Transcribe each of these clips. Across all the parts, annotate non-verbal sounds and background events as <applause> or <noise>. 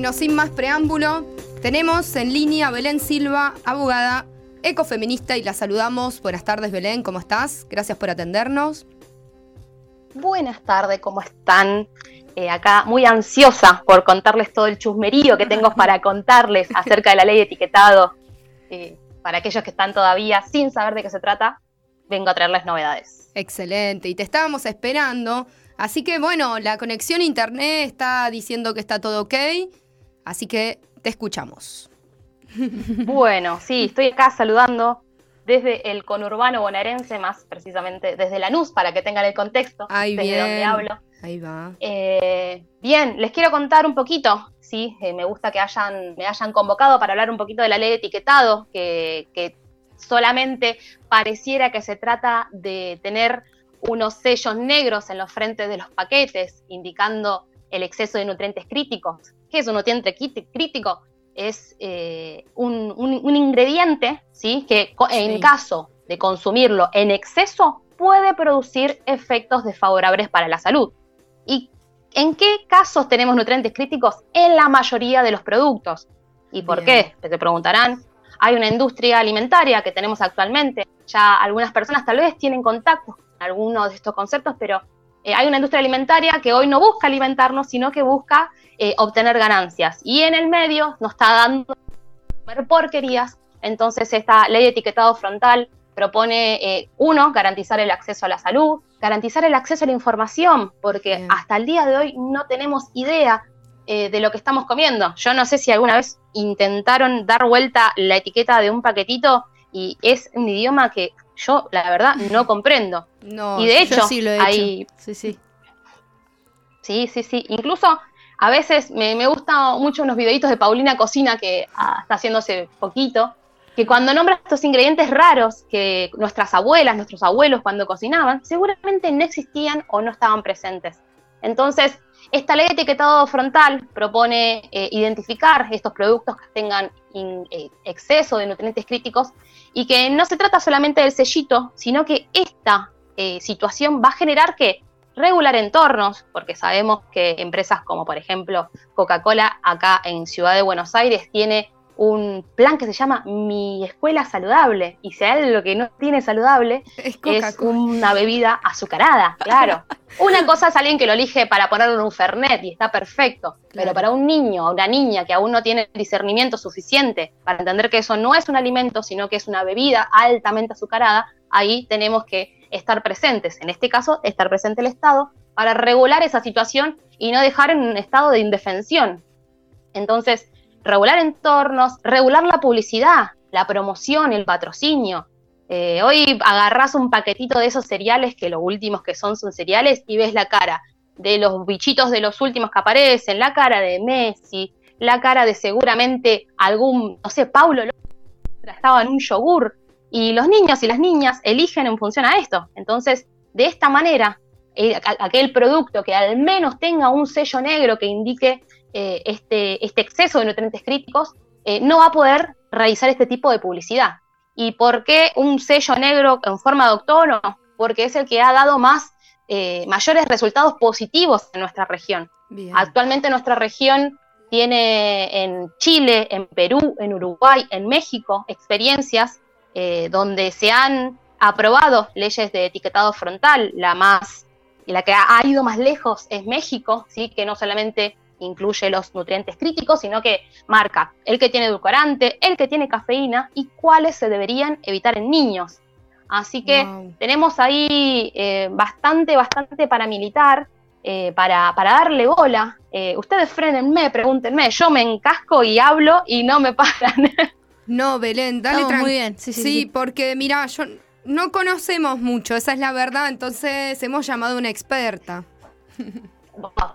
Bueno, sin más preámbulo, tenemos en línea a Belén Silva, abogada ecofeminista, y la saludamos. Buenas tardes, Belén, ¿cómo estás? Gracias por atendernos. Buenas tardes, ¿cómo están? Eh, acá muy ansiosa por contarles todo el chusmerío que tengo para <laughs> contarles acerca de la ley de etiquetado. Eh, para aquellos que están todavía sin saber de qué se trata, vengo a traerles novedades. Excelente, y te estábamos esperando. Así que bueno, la conexión a internet está diciendo que está todo ok, así que te escuchamos. Bueno, sí, estoy acá saludando desde el conurbano bonaerense, más precisamente desde Lanús, para que tengan el contexto Ahí desde donde hablo. Ahí va. Eh, bien, les quiero contar un poquito, sí, eh, me gusta que hayan, me hayan convocado para hablar un poquito de la ley de etiquetado, que, que solamente pareciera que se trata de tener unos sellos negros en los frentes de los paquetes, indicando el exceso de nutrientes críticos. ¿Qué es un nutriente crítico? Es eh, un, un, ingrediente ¿sí? que en caso de consumirlo en exceso puede producir efectos desfavorables para la salud. ¿Y en qué casos tenemos nutrientes críticos? En la mayoría de los productos. ¿Y por qué? Se preguntarán. Hay una industria alimentaria que tenemos actualmente. Ya algunas personas tal vez tienen contacto con algunos de estos conceptos, pero eh, hay una industria alimentaria que hoy no busca alimentarnos, sino que busca eh, obtener ganancias. Y en el medio nos está dando porquerías. Entonces esta ley de etiquetado frontal propone, eh, uno, garantizar el acceso a la salud, garantizar el acceso a la información, porque hasta el día de hoy no tenemos idea eh, de lo que estamos comiendo. Yo no sé si alguna vez intentaron dar vuelta la etiqueta de un paquetito y es un idioma que yo, la verdad, no comprendo. No, y de hecho, sí lo he hay... Sí, sí. Sí, sí, sí. Incluso a veces me, me gustan mucho unos videitos de Paulina Cocina que ah, está haciéndose poquito, que cuando nombra estos ingredientes raros que nuestras abuelas, nuestros abuelos cuando cocinaban, seguramente no existían o no estaban presentes. Entonces, esta ley de etiquetado frontal propone eh, identificar estos productos que tengan eh, exceso de nutrientes críticos y que no se trata solamente del sellito, sino que esta eh, situación va a generar que regular entornos, porque sabemos que empresas como por ejemplo Coca-Cola acá en Ciudad de Buenos Aires tiene un plan que se llama Mi Escuela Saludable. Y si hay lo que no tiene saludable, es, una bebida azucarada, claro. <laughs> una cosa es alguien que lo elige para ponerlo en un Fernet y está perfecto. Pero para un niño o una niña que aún no tiene discernimiento suficiente para entender que eso no es un alimento, sino que es una bebida altamente azucarada, ahí tenemos que estar presentes. En este caso, estar presente el Estado para regular esa situación y no dejar en un estado de indefensión. Entonces, regular entornos, regular la publicidad, la promoción, el patrocinio. Eh, hoy agarras un paquetito de esos cereales, que los últimos que son son cereales, y ves la cara de los bichitos de los últimos que aparecen, la cara de Messi, la cara de seguramente algún, no sé, Paulo estaba en un yogur, y los niños y las niñas eligen en función a esto. Entonces, de esta manera, eh, aquel producto que al menos tenga un sello negro que indique eh, este, este, exceso de nutrientes críticos, eh, no va a poder realizar este tipo de publicidad. ¿Y por qué un sello negro en forma de octono? Porque es el que ha dado más, eh, mayores resultados positivos en nuestra región. Actualmente nuestra región tiene en Chile, en Perú, en Uruguay, en México, experiencias donde se han aprobado leyes de etiquetado frontal. La más, la que ha ido más lejos es México, ¿sí? que no solamente incluye los nutrientes críticos, sino que marca el que tiene edulcorante, el que tiene cafeína y cuáles se deberían evitar en niños. Así que tenemos ahí eh, bastante, bastante para militar, eh, para, para, darle bola. Eh, ustedes frenenme, pregúntenme, yo me encasco y hablo y no me <laughs> paran. No, Belén, dale no, Muy bien, sí, sí, sí, porque mira, yo no conocemos mucho, esa es la verdad, entonces hemos llamado a una experta.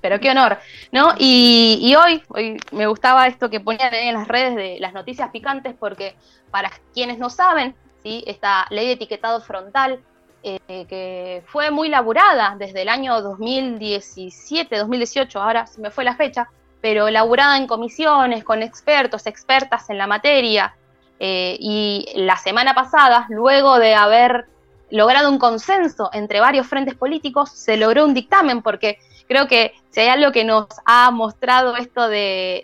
pero qué honor, ¿no? Y, hoy, hoy me gustaba esto que ponían en las redes de las noticias picantes, porque para quienes no saben, ¿sí? esta ley de etiquetado frontal, eh, que fue muy laburada desde el año 2017, 2018, ahora se me fue la fecha, pero laburada en comisiones, con expertos, expertas en la materia, eh, y la semana pasada, luego de haber logrado un consenso entre varios frentes políticos, se logró un dictamen porque creo que si hay algo que nos ha mostrado esto de,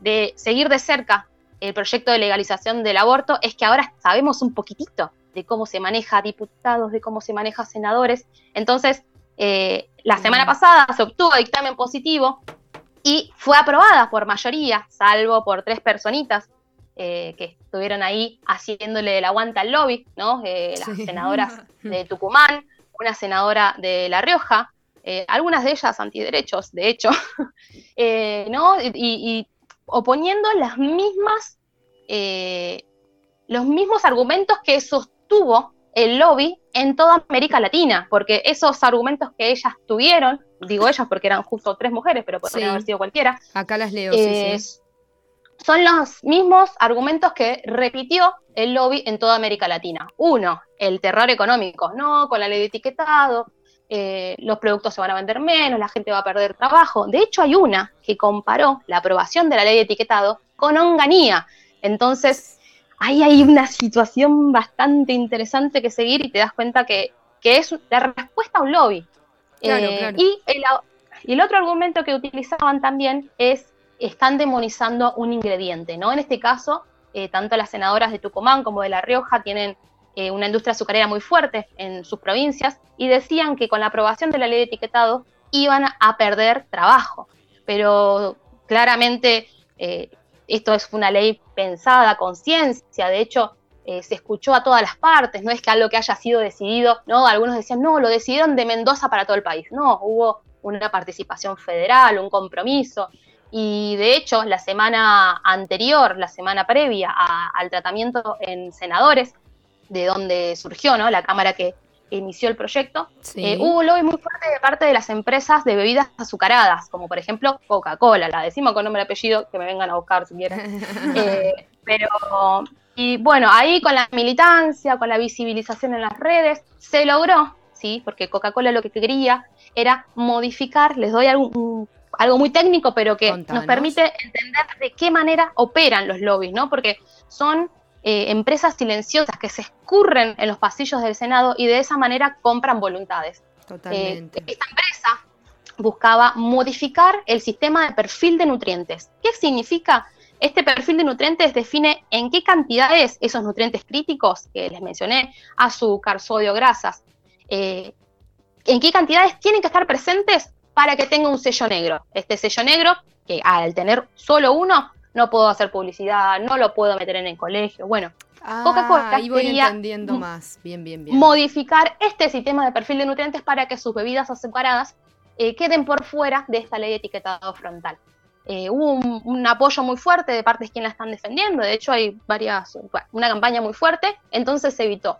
de seguir de cerca el proyecto de legalización del aborto, es que ahora sabemos un poquitito de cómo se maneja diputados, de cómo se maneja senadores. Entonces, eh, la semana pasada se obtuvo dictamen positivo y fue aprobada por mayoría, salvo por tres personitas eh, que estuvieron ahí haciéndole el aguanta al lobby, ¿no? Eh, las senadoras <laughs> de Tucumán, una senadora de La Rioja, algunas de ellas antiderechos, de hecho, <laughs> ¿no? Y, y, oponiendo las mismas, los mismos argumentos que sostuvo el lobby en toda América Latina, porque esos argumentos que ellas tuvieron, digo ellas porque eran justo tres mujeres, pero podrían haber sido cualquiera. Acá las leo, sí, Son los mismos argumentos que repitió el lobby en toda América Latina. Uno, el terror económico, no, con la ley de etiquetado, eh, los productos se van a vender menos, la gente va a perder trabajo. De hecho, hay una que comparó la aprobación de la ley de etiquetado con Onganía. Entonces, ahí hay una situación bastante interesante que seguir y te das cuenta que, es la respuesta a un lobby. Eh, y, el, otro argumento que utilizaban también es, están demonizando un ingrediente, ¿no? En este caso, eh, tanto las senadoras de Tucumán como de La Rioja tienen eh, una industria azucarera muy fuerte en sus provincias y decían que con la aprobación de la ley de etiquetado iban a perder trabajo. Pero claramente esto es una ley pensada con ciencia, de hecho eh, se escuchó a todas las partes, no es que algo que haya sido decidido, no, algunos decían, no, lo decidieron de Mendoza para todo el país, no, hubo una participación federal, un compromiso, y de hecho la semana anterior, la semana previa al tratamiento en senadores, de donde surgió ¿no? la Cámara que inició el proyecto, eh, hubo un lobby muy fuerte de parte de las empresas de bebidas azucaradas, como por ejemplo Coca-Cola, la decimos con nombre y apellido, que me vengan a buscar si quieren. <laughs> Eh, pero, y bueno, ahí con la militancia, con la visibilización en las redes, se logró, ¿sí? Porque Coca-Cola lo que quería era modificar, les doy algo, algo muy técnico, pero que nos permite entender de qué manera operan los lobbies, ¿no? Porque son eh, empresas silenciosas que se escurren en los pasillos del Senado y de esa manera compran voluntades. Totalmente. Eh, esta empresa buscaba modificar el sistema de perfil de nutrientes. ¿Qué significa? Este perfil de nutrientes define en qué cantidades esos nutrientes críticos que les mencioné, azúcar, sodio, grasas, eh, en qué cantidades tienen que estar presentes para que tenga un sello negro. Este sello negro, que al tener solo uno, no puedo hacer publicidad, no lo puedo meter en el colegio. Bueno, ah, Coca-Cola entendiendo más. Bien, bien, bien. modificar este sistema de perfil de nutrientes para que sus bebidas azucaradas eh, queden por fuera de esta ley de etiquetado frontal. Eh, hubo un, apoyo muy fuerte de partes quien la están defendiendo, de hecho hay varias, una campaña muy fuerte, entonces se evitó.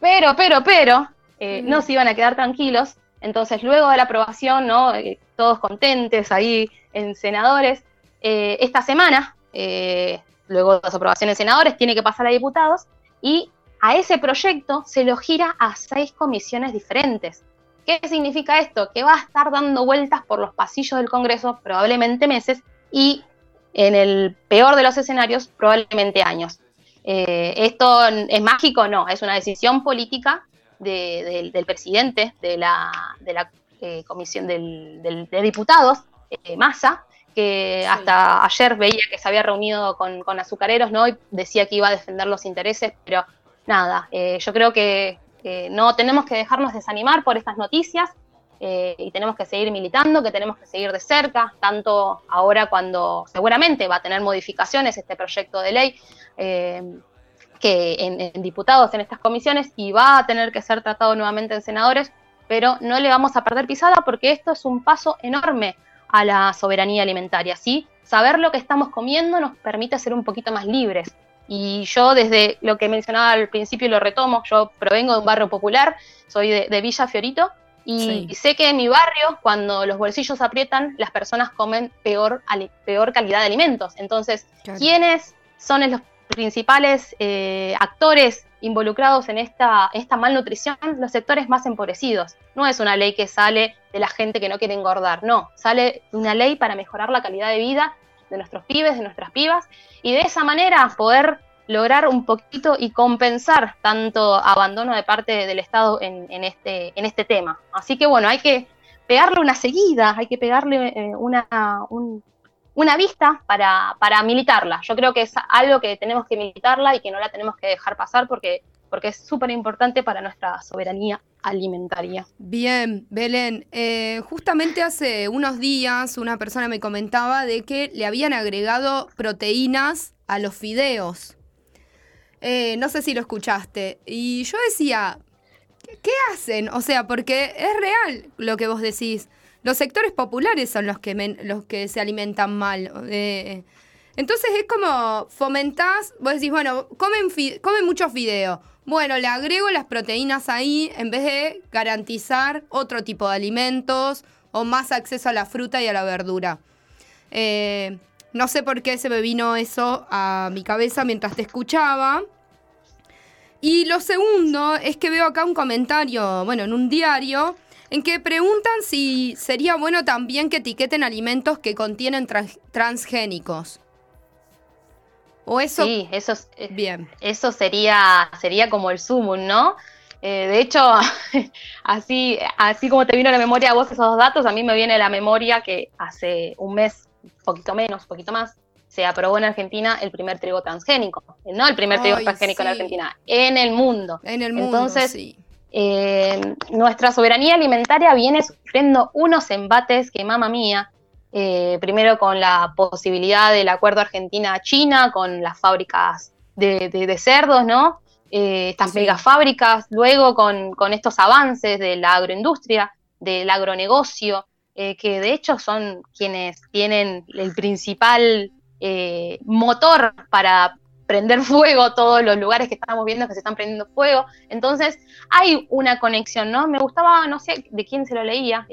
Pero, pero, pero, eh, no se iban a quedar tranquilos, entonces luego de la aprobación, ¿no? todos contentes ahí en senadores, eh, esta semana, eh, luego de las aprobaciones de senadores, tiene que pasar a diputados y a ese proyecto se lo gira a seis comisiones diferentes. ¿Qué significa esto? Que va a estar dando vueltas por los pasillos del Congreso probablemente meses y en el peor de los escenarios probablemente años. Eh, ¿Esto es mágico? No, es una decisión política del presidente de la, comisión de diputados, Massa, que hasta ayer veía que se había reunido con, azucareros, ¿no? Y decía que iba a defender los intereses, pero nada, eh, yo creo que no tenemos que dejarnos desanimar por estas noticias eh, y tenemos que seguir militando, que tenemos que seguir de cerca, tanto ahora cuando seguramente va a tener modificaciones este proyecto de ley. Eh, que en, diputados en estas comisiones y va a tener que ser tratado nuevamente en senadores, pero no le vamos a perder pisada porque esto es un paso enorme a la soberanía alimentaria, ¿sí? Saber lo que estamos comiendo nos permite ser un poquito más libres. Y yo desde lo que mencionaba al principio y lo retomo, yo provengo de un barrio popular, soy de, Villa Fiorito, y sé que en mi barrio, cuando los bolsillos aprietan, las personas comen peor, peor calidad de alimentos. Entonces, ¿quiénes son los principales eh, actores involucrados en esta, esta malnutrición los sectores más empobrecidos. No es una ley que sale de la gente que no quiere engordar, no, sale una ley para mejorar la calidad de vida de nuestros pibes, de nuestras pibas, y de esa manera poder lograr un poquito y compensar tanto abandono de parte del Estado en, este, en este tema. Así que bueno, hay que pegarle una seguida, hay que pegarle eh, una, una vista para, para militarla. Yo creo que es algo que tenemos que militarla y que no la tenemos que dejar pasar porque porque es súper importante para nuestra soberanía alimentaria. Bien, Belén, eh, justamente hace unos días una persona me comentaba de que le habían agregado proteínas a los fideos. Eh, no sé si lo escuchaste. Y yo decía, ¿qué hacen? O sea, porque es real lo que vos decís. Los sectores populares son los que, los que se alimentan mal. Eh, entonces es como fomentás, vos decís, bueno, comen, comen muchos fideos bueno, le agrego las proteínas ahí en vez de garantizar otro tipo de alimentos o más acceso a la fruta y a la verdura. Eh, no sé por qué se me vino eso a mi cabeza mientras te escuchaba. Y lo segundo es que veo acá un comentario, bueno, en un diario, en que preguntan si sería bueno también que etiqueten alimentos que contienen transgénicos. O eso. Sí, eso, eh, bien. eso sería, sería como el sumum, ¿no? Eh, de hecho, <laughs> así, así como te vino a la memoria a vos esos dos datos, a mí me viene a la memoria que hace un mes, poquito menos, poquito más, se aprobó en Argentina el primer trigo transgénico. No el primer trigo transgénico en Argentina, en el mundo. En el mundo. Entonces, eh, nuestra soberanía alimentaria viene sufriendo unos embates que, mamá mía, eh, primero con la posibilidad del acuerdo Argentina-China, con las fábricas de, cerdos, ¿no? Eh, estas megafábricas, luego con, estos avances de la agroindustria, del agronegocio, que de hecho son quienes tienen el principal motor para prender fuego todos los lugares que estamos viendo que se están prendiendo fuego. Entonces, hay una conexión, ¿no? Me gustaba, no sé de quién se lo leía,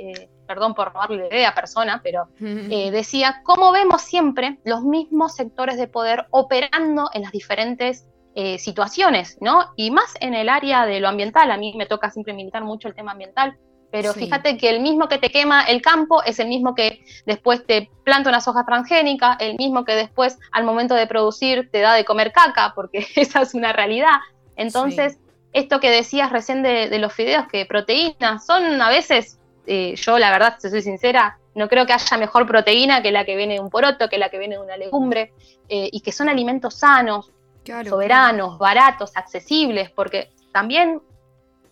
perdón por robarle la idea a persona, pero eh, decía, cómo vemos siempre los mismos sectores de poder operando en las diferentes eh, situaciones, ¿no? Y más en el área de lo ambiental, a mí me toca siempre militar mucho el tema ambiental, pero fíjate que el mismo que te quema el campo es el mismo que después te planta una soja transgénica, el mismo que después al momento de producir te da de comer caca, porque <laughs> esa es una realidad. Entonces, esto que decías recién de, de, los fideos, que proteínas son a veces eh, yo la verdad, si soy sincera, no creo que haya mejor proteína que la que viene de un poroto, que la que viene de una legumbre, eh, y que son alimentos sanos, soberanos, baratos, accesibles, porque también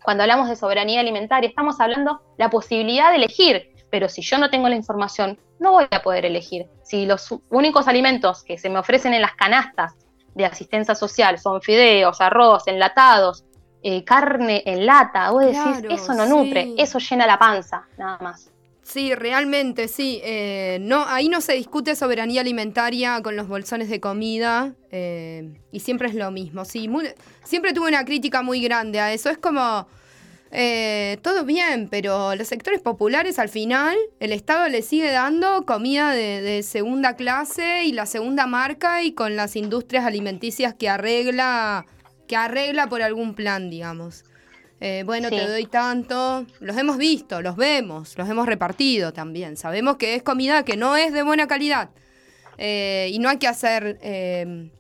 cuando hablamos de soberanía alimentaria estamos hablando de la posibilidad de elegir, pero si yo no tengo la información, no voy a poder elegir. Si los únicos alimentos que se me ofrecen en las canastas de asistencia social son fideos, arroz, enlatados, eh, carne en lata, vos decís, eso no nutre, eso llena la panza, nada más. Sí, realmente, sí. Eh, no, ahí no se discute soberanía alimentaria con los bolsones de comida eh, y siempre es lo mismo. Sí, siempre tuve una crítica muy grande a eso. Es como, todo bien, pero los sectores populares al final, el Estado le sigue dando comida de, de segunda clase y la segunda marca y con las industrias alimenticias que arregla que arregla por algún plan, digamos. Eh, bueno, te doy tanto. Los hemos visto, los vemos, los hemos repartido también. Sabemos que es comida que no es de buena calidad. Eh, y no hay que hacer. Eh,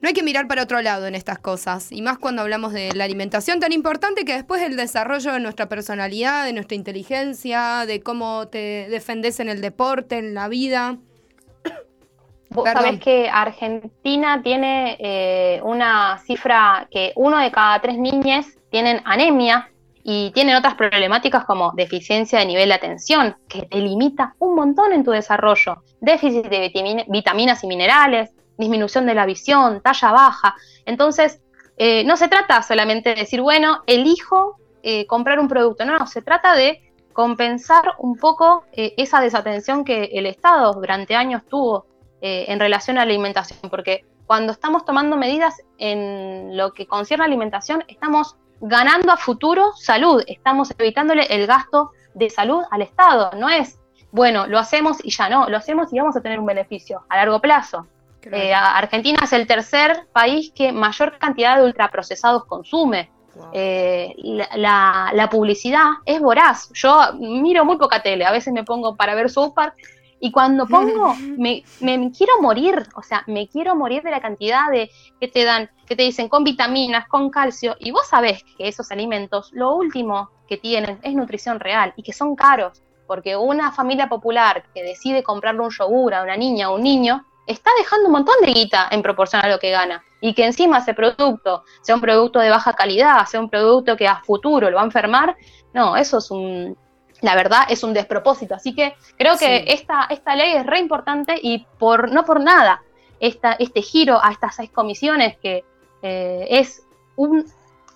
no hay que mirar para otro lado en estas cosas. Y más cuando hablamos de la alimentación tan importante que después el desarrollo de nuestra personalidad, de nuestra inteligencia, de cómo te defendes en el deporte, en la vida. Vos sabés que Argentina tiene eh, una cifra que uno de cada tres niñas tienen anemia y tienen otras problemáticas como deficiencia de nivel de atención, que te limita un montón en tu desarrollo, déficit de vitaminas y minerales, disminución de la visión, talla baja. Entonces, eh, no se trata solamente de decir, bueno, elijo eh, comprar un producto, no, no, se trata de compensar un poco esa desatención que el Estado durante años tuvo eh, en relación a la alimentación, porque cuando estamos tomando medidas en lo que concierne a alimentación, estamos ganando a futuro salud, estamos evitándole el gasto de salud al Estado, no es, bueno, lo hacemos y ya no, lo hacemos y vamos a tener un beneficio a largo plazo. Eh, Argentina es el tercer país que mayor cantidad de ultraprocesados consume. Eh, la, la, publicidad es voraz. Yo miro muy poca tele, a veces me pongo para ver South Park y cuando pongo, <laughs> me, me, quiero morir, o sea, me quiero morir de la cantidad de que te dan, que te dicen con vitaminas, con calcio, y vos sabés que esos alimentos, lo último que tienen es nutrición real y que son caros. porque una familia popular que decide comprarle un yogur a una niña o un niño, está dejando un montón de guita en proporción a lo que gana. Y que encima ese producto sea un producto de baja calidad, sea un producto que a futuro lo va a enfermar, no, eso es un, la verdad es un despropósito. Así que creo que esta, esta ley es re importante y por, no por nada esta, este giro a estas seis comisiones que eh, es un,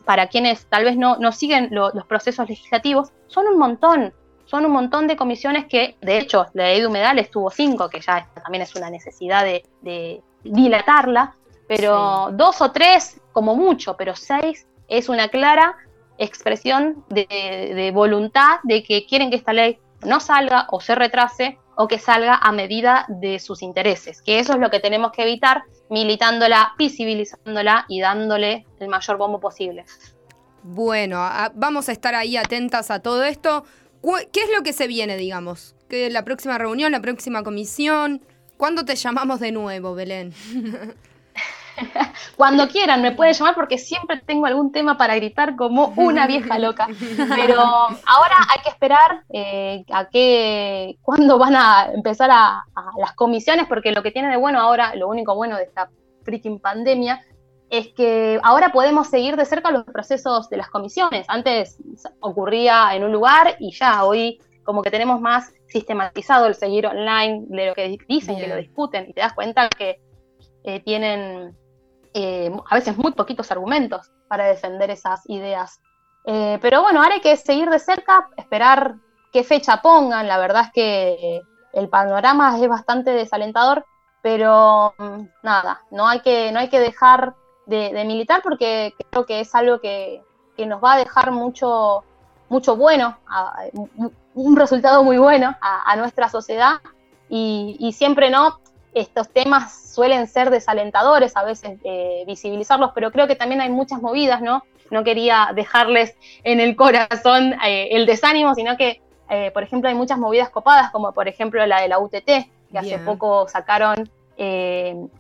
para quienes tal vez no, no siguen los procesos legislativos, son un montón, son un montón de comisiones que, de hecho, la ley de humedales tuvo cinco, que ya también es una necesidad de, dilatarla, pero dos o tres como mucho, pero seis es una clara expresión de, voluntad de que quieren que esta ley no salga o se retrase o que salga a medida de sus intereses, que eso es lo que tenemos que evitar militándola, visibilizándola y dándole el mayor bombo posible. Bueno, vamos a estar ahí atentas a todo esto. ¿Qué es lo que se viene, digamos? ¿Qué, ¿La próxima reunión, la próxima comisión? ¿Cuándo te llamamos de nuevo, Belén? <laughs> <laughs> Cuando quieran me pueden llamar porque siempre tengo algún tema para gritar como una vieja loca. Pero ahora hay que esperar eh, a qué, cuándo van a empezar a, las comisiones, porque lo que tiene de bueno ahora, lo único bueno de esta freaking pandemia, es que ahora podemos seguir de cerca los procesos de las comisiones. Antes ocurría en un lugar y ya hoy como que tenemos más sistematizado el seguir online de lo que dicen, que lo discuten, y te das cuenta que eh, tienen eh, a veces muy poquitos argumentos para defender esas ideas. Eh, pero bueno, ahora hay que seguir de cerca, esperar qué fecha pongan. La verdad es que el panorama es bastante desalentador, pero mm, nada, no hay que, no hay que dejar de, militar porque creo que es algo que, nos va a dejar mucho, mucho bueno, un resultado muy bueno a, nuestra sociedad y, siempre no estos temas suelen ser desalentadores a veces eh, visibilizarlos, pero creo que también hay muchas movidas, ¿no? No quería dejarles en el corazón eh, el desánimo, sino que, eh, por ejemplo, hay muchas movidas copadas, como por ejemplo la de la UTT, que hace poco sacaron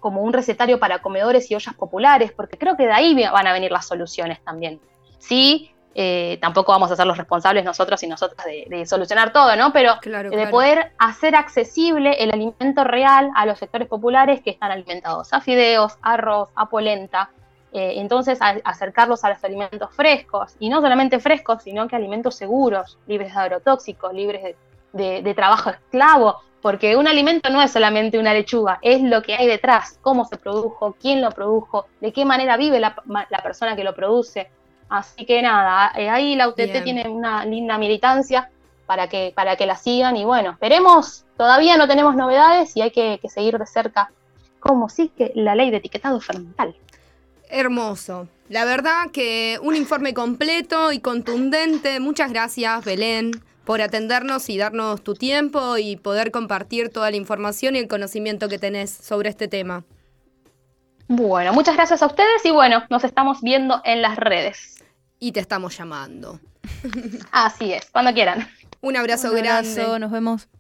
como un recetario para comedores y ollas populares, porque creo que de ahí van a venir las soluciones también. Sí, eh, tampoco vamos a ser los responsables nosotros y nosotras de, solucionar todo, ¿no? Pero de poder hacer accesible el alimento real a los sectores populares que están alimentados a fideos, arroz, a polenta. Eh, entonces, acercarlos a los alimentos frescos, y no solamente frescos, sino que alimentos seguros, libres de agrotóxicos, libres de, trabajo esclavo, porque un alimento no es solamente una lechuga, es lo que hay detrás, cómo se produjo, quién lo produjo, de qué manera vive la persona que lo produce. Así que nada, eh, ahí la UTT tiene una linda militancia para que, para que la sigan y bueno, esperemos, todavía no tenemos novedades y hay que, seguir de cerca cómo que la ley de etiquetado fermental. Hermoso. La verdad que un informe completo y contundente. Muchas gracias, Belén, por atendernos y darnos tu tiempo y poder compartir toda la información y el conocimiento que tenés sobre este tema. Bueno, muchas gracias a ustedes y bueno, nos estamos viendo en las redes y te estamos llamando. Así es, cuando quieran. Un abrazo grande. nos vemos.